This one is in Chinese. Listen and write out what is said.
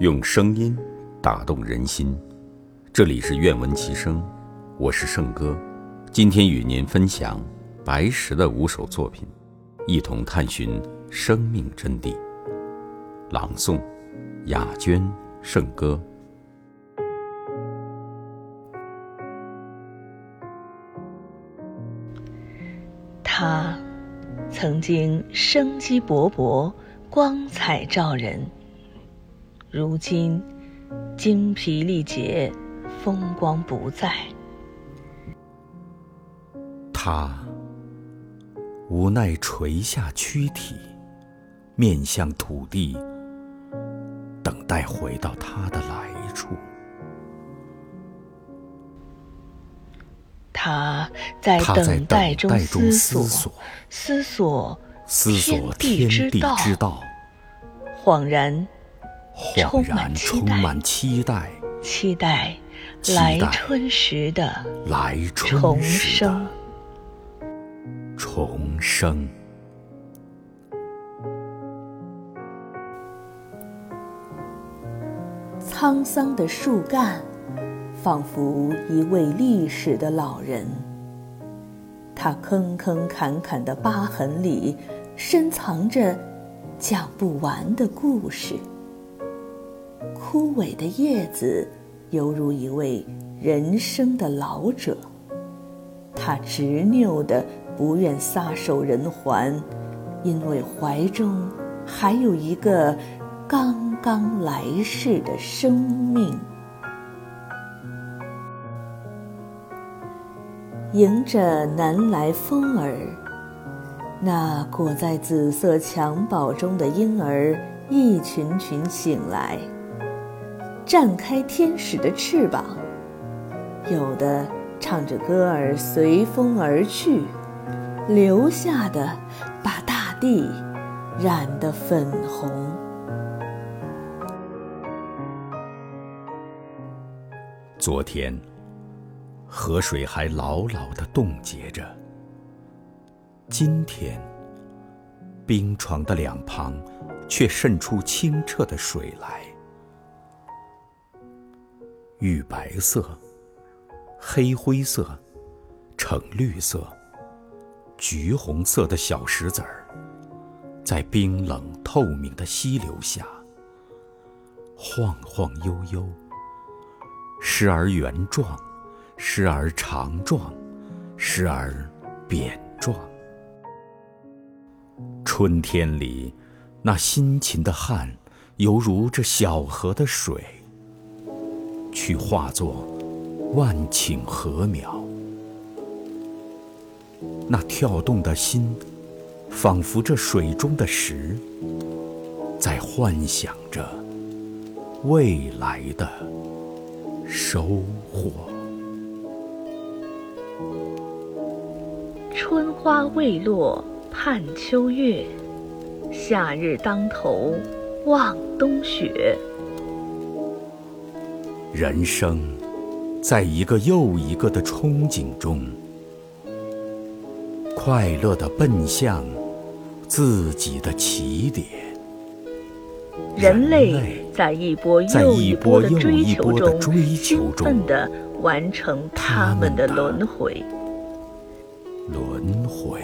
用声音打动人心，这里是愿闻其声，我是圣哥，今天与您分享白石的五首作品，一同探寻生命真谛。朗诵：雅娟，圣歌。他曾经生机勃勃，光彩照人。如今，精疲力竭，风光不再。他无奈垂下躯体，面向土地，等待回到他的来处。他在等待中思索，思索思索天地之道，恍然。恍然充满期待，期待来春时的来春重生，重生。沧桑的树干，仿佛一位历史的老人。他坑坑坎坎的疤痕里，深藏着讲不完的故事。枯萎的叶子，犹如一位人生的老者。他执拗的不愿撒手人寰，因为怀中还有一个刚刚来世的生命。迎着南来风儿，那裹在紫色襁褓中的婴儿一群群醒来。绽开天使的翅膀，有的唱着歌儿随风而去，留下的把大地染得粉红。昨天，河水还牢牢的冻结着；今天，冰床的两旁却渗出清澈的水来。玉白色、黑灰色、橙绿色、橘红色的小石子儿，在冰冷透明的溪流下晃晃悠悠，时而圆状，时而长状，时而扁状。春天里，那辛勤的汗，犹如这小河的水。去化作万顷禾苗，那跳动的心，仿佛这水中的石，在幻想着未来的收获。春花未落盼秋月，夏日当头望冬雪。人生，在一个又一个的憧憬中，快乐的奔向自己的起点。人类在一波又一波的追求中，兴奋地完成他们的轮回。轮回。